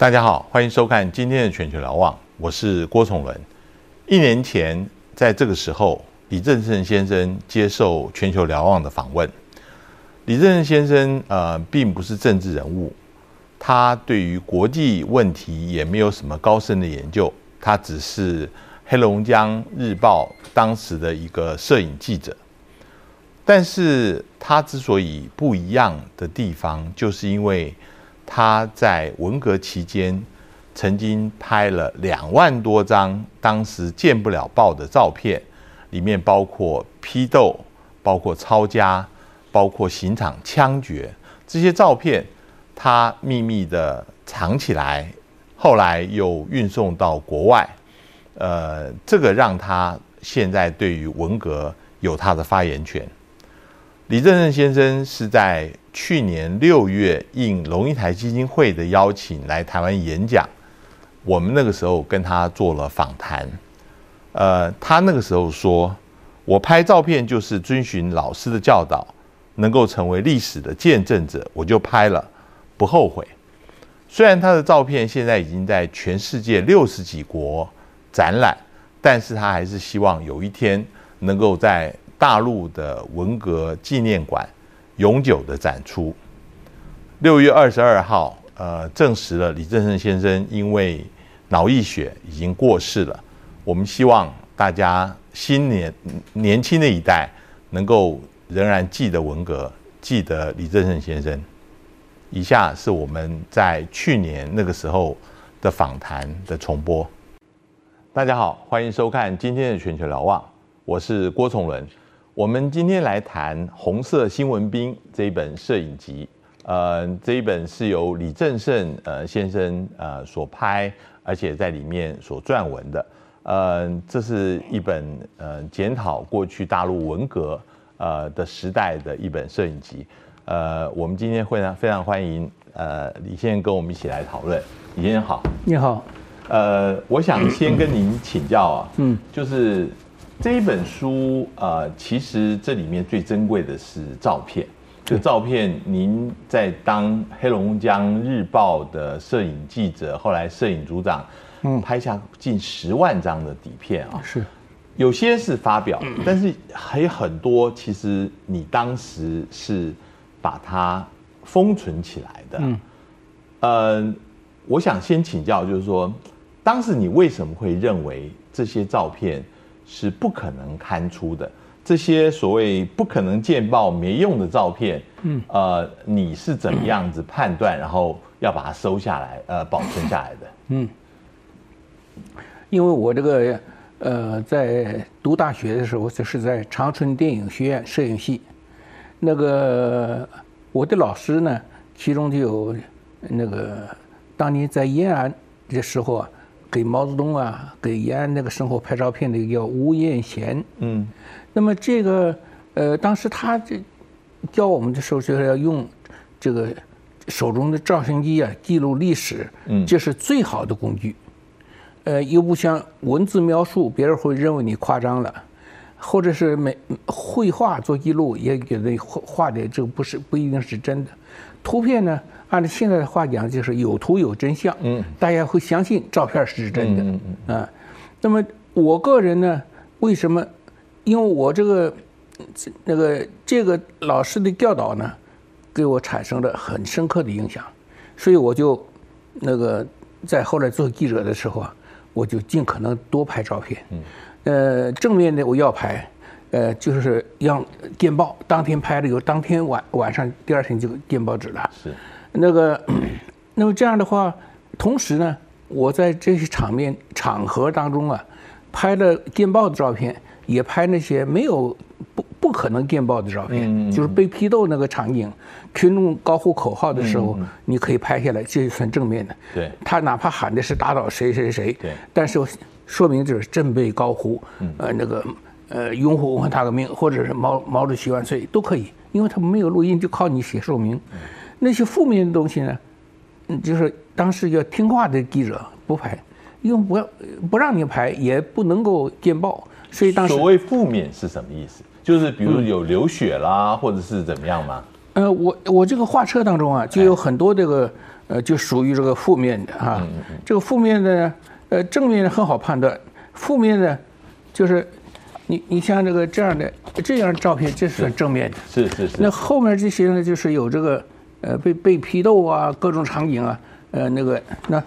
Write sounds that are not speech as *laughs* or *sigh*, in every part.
大家好，欢迎收看今天的全球瞭望，我是郭崇伦。一年前，在这个时候，李正盛先生接受全球瞭望的访问。李正盛先生呃，并不是政治人物，他对于国际问题也没有什么高深的研究，他只是黑龙江日报当时的一个摄影记者。但是他之所以不一样的地方，就是因为。他在文革期间曾经拍了两万多张当时见不了报的照片，里面包括批斗、包括抄家、包括刑场枪决这些照片，他秘密的藏起来，后来又运送到国外。呃，这个让他现在对于文革有他的发言权。李正盛先生是在去年六月应龙应台基金会的邀请来台湾演讲，我们那个时候跟他做了访谈。呃，他那个时候说：“我拍照片就是遵循老师的教导，能够成为历史的见证者，我就拍了，不后悔。”虽然他的照片现在已经在全世界六十几国展览，但是他还是希望有一天能够在。大陆的文革纪念馆永久的展出。六月二十二号，呃，证实了李正盛先生因为脑溢血已经过世了。我们希望大家新年年轻的一代能够仍然记得文革，记得李正盛先生。以下是我们在去年那个时候的访谈的重播。大家好，欢迎收看今天的全球瞭望，我是郭崇伦。我们今天来谈《红色新闻兵》这一本摄影集，呃，这一本是由李正盛呃先生呃所拍，而且在里面所撰文的，呃，这是一本呃检讨过去大陆文革呃的时代的一本摄影集，呃，我们今天会常非常欢迎呃李先生跟我们一起来讨论，李先生好，你好，呃，我想先跟您请教啊，嗯，就是。这一本书，呃，其实这里面最珍贵的是照片。这照片，您在当黑龙江日报的摄影记者，后来摄影组长，嗯，拍下近十万张的底片啊。是，有些是发表，但是还有很多，其实你当时是把它封存起来的。嗯，呃，我想先请教，就是说，当时你为什么会认为这些照片？是不可能刊出的这些所谓不可能见报没用的照片，嗯，呃，你是怎么样子判断，然后要把它收下来，呃，保存下来的？*laughs* 嗯，因为我这个呃，在读大学的时候，就是在长春电影学院摄影系，那个我的老师呢，其中就有那个当年在延安的时候啊。给毛泽东啊，给延安那个生活拍照片的叫吴艳贤。嗯，那么这个呃，当时他这教我们的时候，就是要用这个手中的照相机啊记录历史。嗯，这是最好的工具。呃，又不像文字描述，别人会认为你夸张了，或者是美绘画做记录，也觉得画画的这个不是不一定是真的。图片呢？按照现在的话讲，就是有图有真相，嗯，大家会相信照片是真的，嗯嗯啊。那么我个人呢，为什么？因为我这个那个这个老师的教导呢，给我产生了很深刻的影响，所以我就那个在后来做记者的时候啊，我就尽可能多拍照片，嗯，呃，正面的我要拍，呃，就是让电报，当天拍了，以后当天晚晚上第二天就电报纸了，是。那个，*clears throat* 那么这样的话，同时呢，我在这些场面场合当中啊，拍了电报的照片，也拍那些没有不不可能电报的照片，就是被批斗那个场景，群众高呼口号的时候，你可以拍下来，这就算正面的。对，他哪怕喊的是打倒谁谁谁，对，但是说明就是振臂高呼，呃，那个呃，拥护文化大革命，或者是毛毛主席万岁都可以，因为他们没有录音，就靠你写说明。那些负面的东西呢？嗯，就是当时要听话的记者不拍，因为不要不让你拍，也不能够见报，所以当时所谓负面是什么意思？就是比如有流血啦，或者是怎么样吗？呃，我我这个画册当中啊，就有很多这个呃，就属于这个负面的啊。这个负面的，呃，正面的很好判断，负面的，就是你你像这个这样的这样照片，这是算正面的。是是是。那后面这些呢，就是有这个呃被被批斗啊，各种场景啊，呃那个那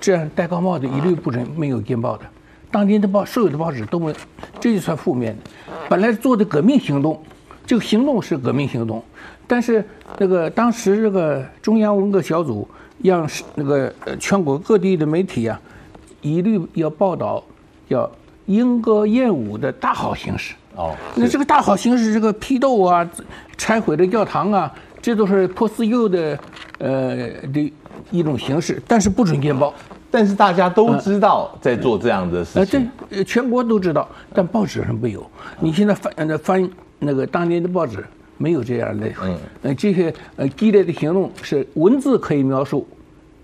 这样戴高帽的一律不准没有电报的。当天的报所有的报纸都没，这就算负面的。本来做的革命行动，这个行动是革命行动，但是那个当时这个中央文革小组让那个全国各地的媒体啊，一律要报道要莺歌燕舞的大好形势。哦，那这个大好形势，这个批斗啊、拆毁的教堂啊，这都是破四旧的呃的一种形式，但是不准见报。但是大家都知道在做这样的事情，这全国都知道，但报纸上没有。你现在翻那翻那个当年的报纸，没有这样的。嗯，呃，这些呃激烈的行动是文字可以描述，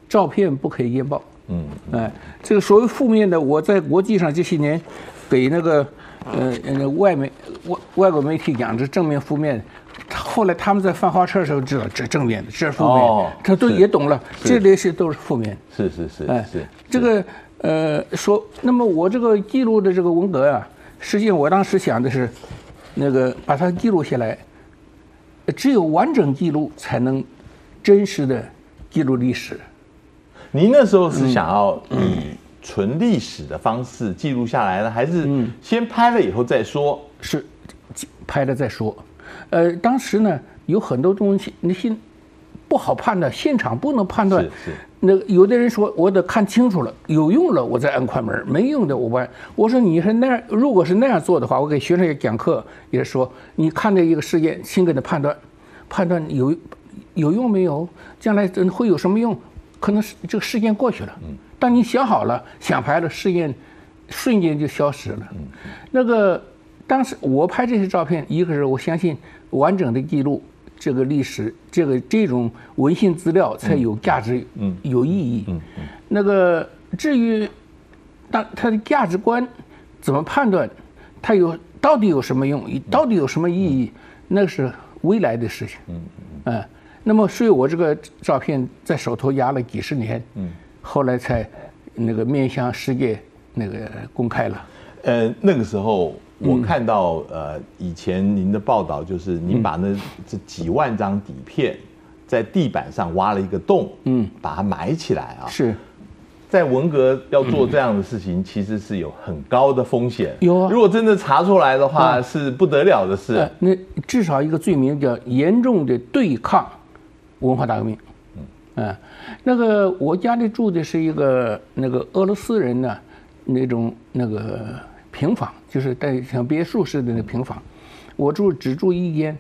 照片不可以验报。嗯，哎，这个所谓负面的，我在国际上这些年给那个呃呃外媒外外国媒体讲这正面负面。后来他们在翻花册的时候知道这正面的，这是负面，他都也懂了，这类是都是负面。是是是，哎是这个呃说，那么我这个记录的这个文革啊，实际上我当时想的是，那个把它记录下来，只有完整记录才能真实的记录历史。您那时候是想要以纯历史的方式记录下来呢，还是先拍了以后再说？是拍了再说。呃，当时呢有很多东西，那些不好判断，现场不能判断。是是。那有的人说，我得看清楚了，有用了我再按快门，没用的我不按。我说你是那样，如果是那样做的话，我给学生也讲课，也说你看这一个事件，先给他判断，判断有 *laughs* 有用没有，将来会有什么用？可能是这个事件过去了。嗯。当你想好了，想拍了，事件瞬间就消失了。嗯。那个。当时我拍这些照片，一个是我相信完整的记录这个历史，这个这种文献资料才有价值，嗯，有意义。嗯嗯。那个至于当它的价值观怎么判断，它有到底有什么用，到底有什么意义，那是未来的事情。嗯嗯。嗯，那么所以我这个照片在手头压了几十年，嗯，后来才那个面向世界那个公开了。呃，那个时候。我看到呃，以前您的报道就是您把那这几万张底片在地板上挖了一个洞，嗯，把它埋起来啊。是，在文革要做这样的事情，其实是有很高的风险。有啊，如果真的查出来的话，是不得了的事。那至少一个罪名叫严重的对抗文化大革命。嗯，那个我家里住的是一个那个俄罗斯人呢，那种那个。平房就是带像别墅似的那平房，我住只住一间，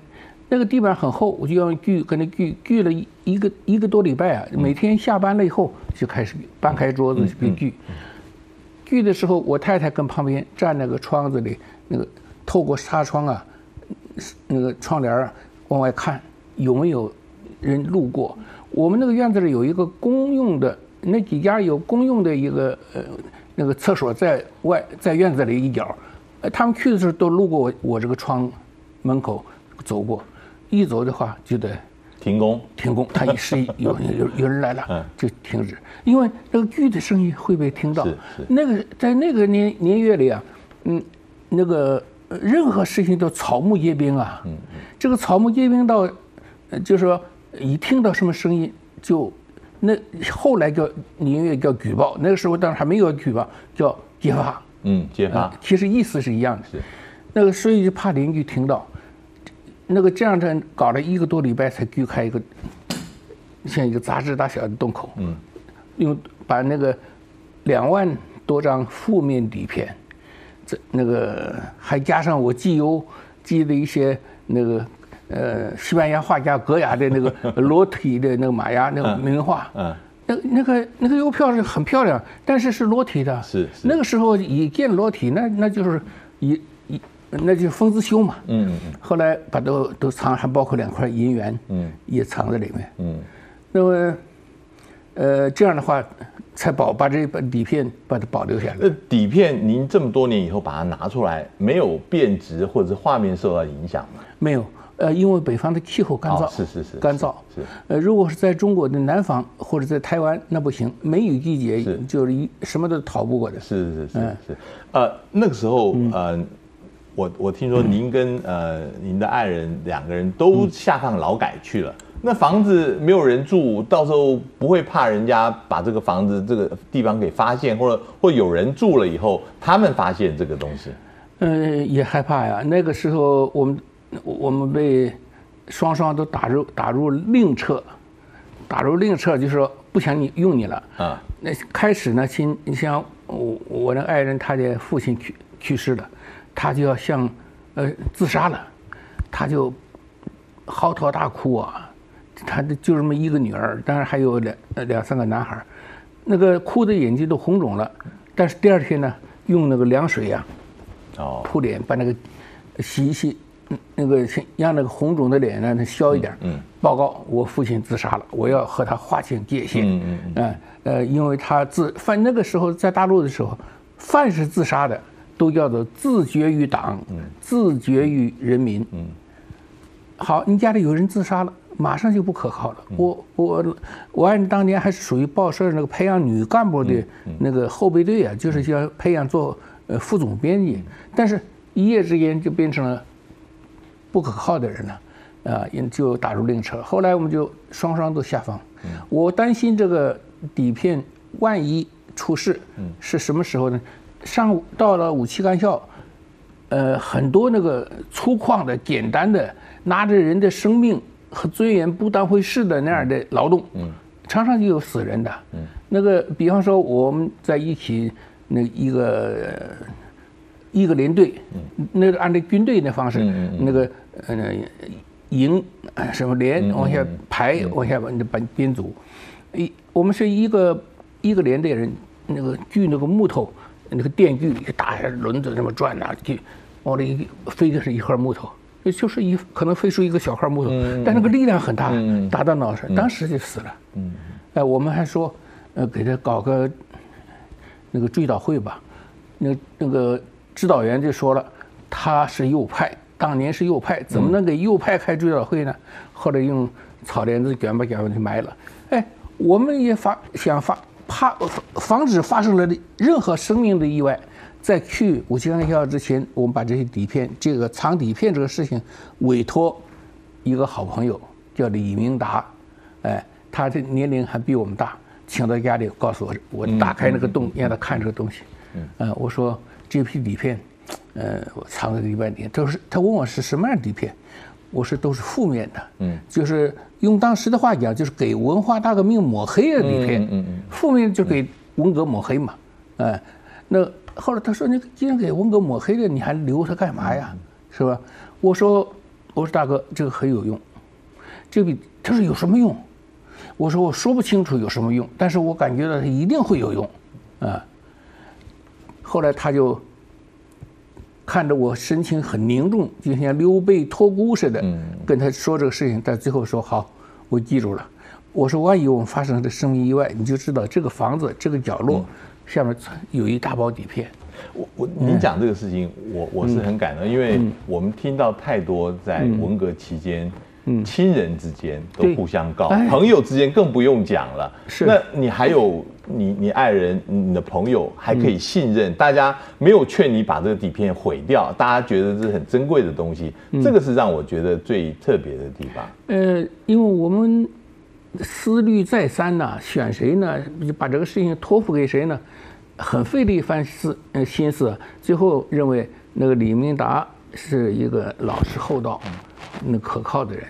那个地板很厚，我就要锯，跟那锯锯了一一个一个多礼拜啊。每天下班了以后就开始搬开桌子去锯，锯的时候我太太跟旁边站那个窗子里，那个透过纱窗啊，那个窗帘啊往外看有没有人路过。我们那个院子里有一个公用的，那几家有公用的一个呃。那个厕所在外，在院子里一角，呃，他们去的时候都路过我我这个窗门口走过，一走的话就得停工，停工。他一示意有有有人来了，就停止，因为那个锯的声音会被听到。那个在那个年年月里啊，嗯，那个任何事情都草木皆兵啊。嗯嗯。这个草木皆兵到，就是说一听到什么声音就。那后来叫宁愿叫举报，那个时候当然还没有举报，叫揭发。嗯，揭发。其实意思是一样的。是。那个所以就怕邻居听到，那个这样的搞了一个多礼拜才锯开一个，像一个杂志大小的洞口。嗯。用把那个两万多张负面底片，这那个还加上我寄邮寄的一些那个。呃，西班牙画家格雅的那个 *laughs* 裸体的那个玛雅那个名画，嗯，那那个那个邮票是很漂亮，但是是裸体的，是那个时候一见裸体，那那就是一一那就封子修嘛，嗯嗯，后来把都都藏，还包括两块银元，嗯，也藏在里面，嗯，那么呃这样的话才保把这本底片把它保留下来。那底片您这么多年以后把它拿出来，没有变质或者是画面受到影响吗？没有。呃，因为北方的气候干燥，是是是，干燥。是。呃，如果是在中国的南方或者在台湾，那不行，梅雨季节就是一什么都逃不过的。是是是是，呃，那个时候呃，我我听说您跟呃您的爱人两个人都下放劳改去了，那房子没有人住，到时候不会怕人家把这个房子这个地方给发现，或者或有人住了以后，他们发现这个东西，嗯，也害怕呀。那个时候我们我们被双双都打入打入另册，打入另册就是说不想你用你了啊。那开始呢，亲，你像我我那爱人，他的父亲去去世了，他就要像呃自杀了，他就嚎啕大哭啊。他的就这么一个女儿，当然还有两两三个男孩儿，那个哭的眼睛都红肿了。但是第二天呢，用那个凉水呀、哦，扑脸，把那个洗一洗，嗯那个先让那个红肿的脸呢消一点。嗯，报告我父亲自杀了，我要和他划清界限。嗯嗯嗯，呃，因为他自犯那个时候在大陆的时候，凡是自杀的都叫做自绝于党，自绝于人民。嗯，好，你家里有人自杀了，马上就不可靠了。我我我爱人当年还是属于报社那个培养女干部的那个后备队啊，就是要培养做呃副总编辑，但是一夜之间就变成了不可靠的人呢，啊，因就打入另车。后来我们就双双都下放。我担心这个底片万一出事，是什么时候呢？上午到了武器干校，呃，很多那个粗犷的、简单的，拿着人的生命和尊严不当回事的那样的劳动，嗯，常常就有死人的，嗯，那个比方说我们在一起那一个呃一个连队，那个按照军队的方式，那个呃营呃什么连往下排，往下把把编组，一我们是一个一个连队人，那个锯那个木头。那个电锯一打下轮子这么转呐，就往里飞的是一块木头，就是一可能飞出一个小块木头，但那个力量很大，打到脑上，当时就死了。哎，我们还说，呃，给他搞个那个追悼会吧。那那个指导员就说了，他是右派，当年是右派，怎么能给右派开追悼会呢？后来用草帘子卷吧卷吧就埋了。哎，我们也发想发。怕防止发生了任何生命的意外，在去武器干校之前，我们把这些底片，这个藏底片这个事情，委托一个好朋友叫李明达，哎，他的年龄还比我们大，请到家里告诉我，我打开那个洞让他看这个东西，嗯，我说这批底片，呃，我藏在里边里，他说他问我是什么样的底片，我说都是负面的，嗯，就是用当时的话讲，就是给文化大革命抹黑的底片，嗯嗯，负面就给文革抹黑嘛，哎，那后来他说，你既然给文革抹黑了，你还留它干嘛呀？是吧？我说，我说大哥，这个很有用，这个他说有什么用？我说我说不清楚有什么用，但是我感觉到它一定会有用，啊。后来他就。看着我神情很凝重，就像刘备托孤似的，跟他说这个事情。但最后说好，我记住了。我说万一我们发生这生命意外，你就知道这个房子这个角落下面有一大包底片。我我您讲这个事情，我我是很感动，因为我们听到太多在文革期间。亲人之间都互相告，朋友之间更不用讲了。是，那你还有你你爱人、你的朋友还可以信任，大家没有劝你把这个底片毁掉，大家觉得这是很珍贵的东西，这个是让我觉得最特别的地方。呃，因为我们思虑再三呢，选谁呢？把这个事情托付给谁呢？很费了一番思呃心思，最后认为那个李明达是一个老实厚道、那可靠的人。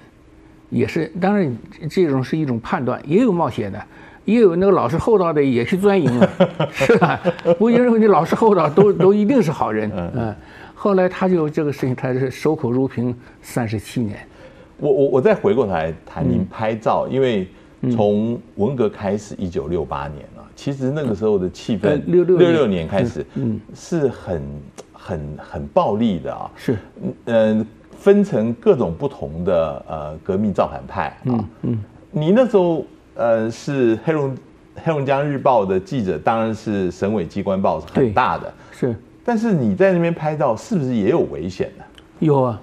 也是，当然这种是一种判断，也有冒险的，也有那个老实厚道的也去钻营了，*laughs* 是吧？不认为你老实厚道都都一定是好人，嗯。后来他就这个事情，他是守口如瓶三十七年。我我我再回过头来谈您拍照，因为从文革开始，一九六八年啊，其实那个时候的气氛，六六六六年开始，嗯，是很很很暴力的啊，是，嗯。分成各种不同的呃革命造反派啊，嗯，你那时候呃是黑龙黑龙江日报的记者，当然是省委机关报是很大的，是，但是你在那边拍照是不是也有危险呢？有啊，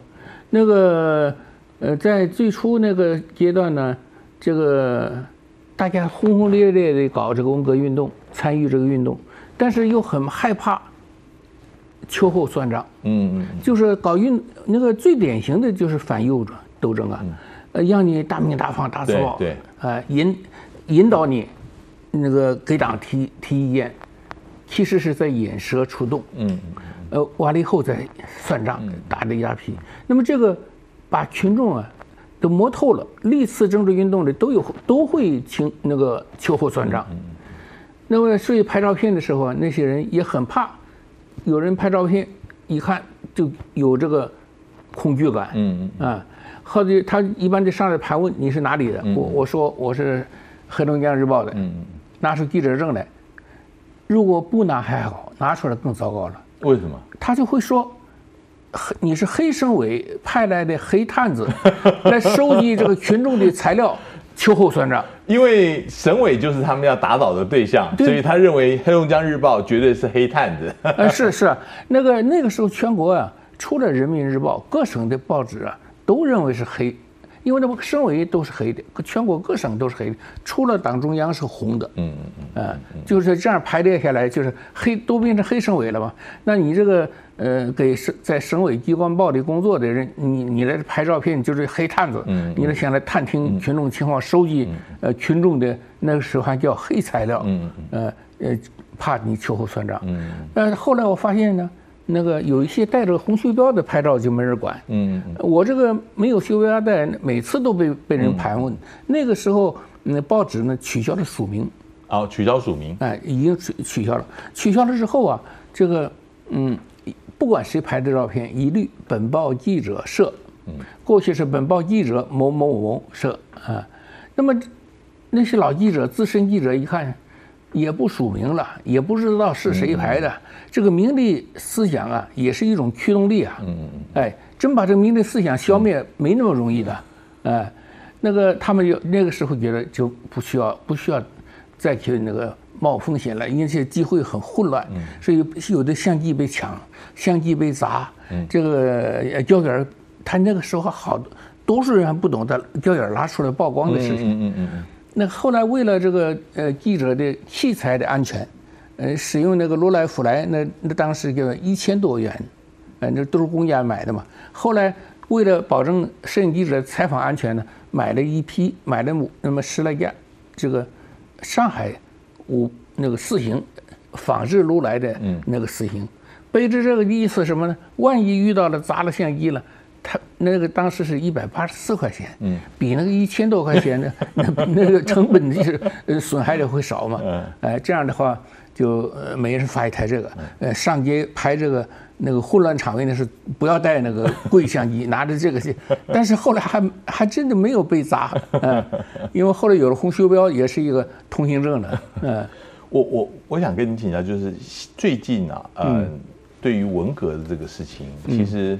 那个呃，在最初那个阶段呢，这个大家轰轰烈烈的搞这个文革运动，参与这个运动，但是又很害怕秋后算账。嗯嗯，就是搞运那个最典型的就是反右转斗争啊，呃，让你大鸣大放、大字报，对，呃，引引导你那个给党提提意见，其实是在引蛇出洞。嗯嗯，呃，完了以后再算账，打的一大批。那么这个。把群众啊都摸透了，历次政治运动里都有都会清那个秋后算账。那么所以拍照片的时候啊，那些人也很怕，有人拍照片一看就有这个恐惧感。嗯嗯啊，或者他一般就上来盘问你是哪里的，我我说我是黑龙江日报的。嗯嗯，拿出记者证来，如果不拿还好，拿出来更糟糕了。为什么？他就会说。你是黑省委派来的黑探子，来收集这个群众的材料，秋后算账。因为省委就是他们要打倒的对象，所以他认为黑龙江日报绝对是黑炭子。呃，是是，那个那个时候全国啊，除了人民日报，各省的报纸啊，都认为是黑。因为那个省委都是黑的，全国各省都是黑的，除了党中央是红的。嗯嗯嗯，就是这样排列下来，就是黑都变成黑省委了嘛。那你这个呃，给省在省委机关报里工作的人，你你来拍照片就是黑探子。嗯，你来想来探听群众情况，收集呃群众的那个时候还叫黑材料。嗯嗯，呃呃，怕你秋后算账。嗯，呃，后来我发现呢。那个有一些带着红袖标的拍照就没人管。嗯，我这个没有袖标带，每次都被被人盘问。那个时候，那报纸呢取消了署名。哦，取消署名。哎，已经取取消了。取消了之后啊，这个嗯，不管谁拍的照片，一律本报记者摄。嗯。过去是本报记者某某某摄啊。那么那些老记者、资深记者一看。也不署名了，也不知道是谁排的。这个名利思想啊，也是一种驱动力啊。哎，真把这个名利思想消灭没那么容易的。哎，那个他们就那个时候觉得就不需要不需要再去那个冒风险了，因为这机会很混乱。嗯。所以有的相机被抢，相机被砸。嗯。这个胶卷，他那个时候好多数人还不懂得胶卷拿出来曝光的事情。嗯嗯嗯嗯。那后来为了这个呃记者的器材的安全，呃使用那个罗莱、福莱，那那当时就一千多元，呃那都是公家买的嘛。后来为了保证摄影记者采访安全呢，买了一批，买了那么十来架，这个上海五那个四型仿制罗莱的那个四型，背着这个意思什么呢？万一遇到了砸了相机了。他那个当时是一百八十四块钱，嗯，比那个一千多块钱的 *laughs* 那那个成本就是呃损害的会少嘛，嗯，哎这样的话就呃每人发一台这个，呃上街拍这个那个混乱场面的是不要带那个贵相机，拿着这个去，*laughs* 但是后来还还真的没有被砸，嗯，因为后来有了红袖标也是一个通行证的，嗯，我我我想跟你请教，就是最近啊，呃，对于文革的这个事情，其实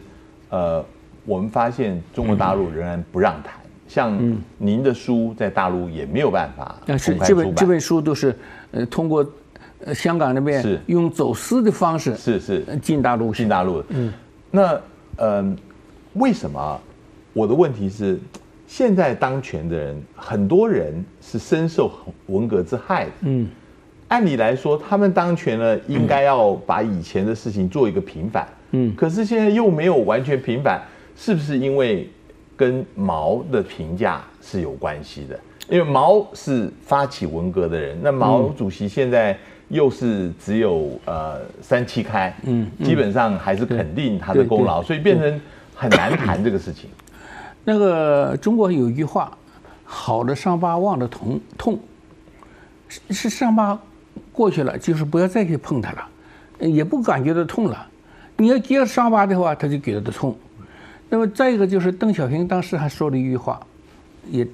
呃。我们发现中国大陆仍然不让谈，像您的书在大陆也没有办法公是这本这本书都是呃通过呃香港那边是用走私的方式是是进大陆进大陆。嗯，那呃为什么？我的问题是，现在当权的人很多人是深受文革之害的。嗯，按理来说，他们当权了，应该要把以前的事情做一个平反。嗯，可是现在又没有完全平反。是不是因为跟毛的评价是有关系的？因为毛是发起文革的人，那毛主席现在又是只有呃三七开，嗯，基本上还是肯定他的功劳，所以变成很难谈这个事情。那个中国有一句话：“好的伤疤忘了疼痛。”是是伤疤过去了，就是不要再去碰它了，也不感觉到痛了。你要接着伤疤的话，他就觉得痛。那么再一个就是邓小平当时还说了一句话，也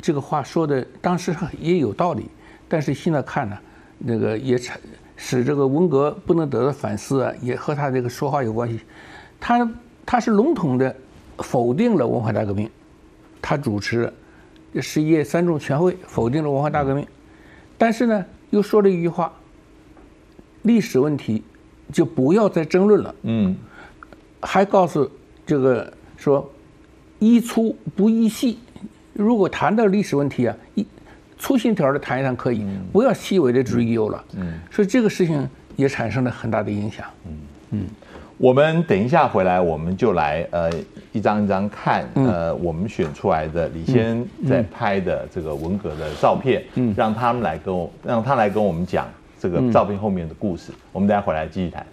这个话说的当时也有道理，但是现在看呢，那个也使使这个文革不能得到反思啊，也和他这个说话有关系。他他是笼统的否定了文化大革命，他主持十一届三中全会否定了文化大革命，但是呢又说了一句话，历史问题就不要再争论了。嗯，还告诉。这个说，一粗不一细。如果谈到历史问题啊，一粗线条的谈一谈可以，不要细微的追究了。嗯，所以这个事情也产生了很大的影响。嗯嗯，我们等一下回来，我们就来呃一张一张看呃我们选出来的李先在拍的这个文革的照片，嗯，让他们来跟我让他来跟我们讲这个照片后面的故事。我们等下回来继续谈。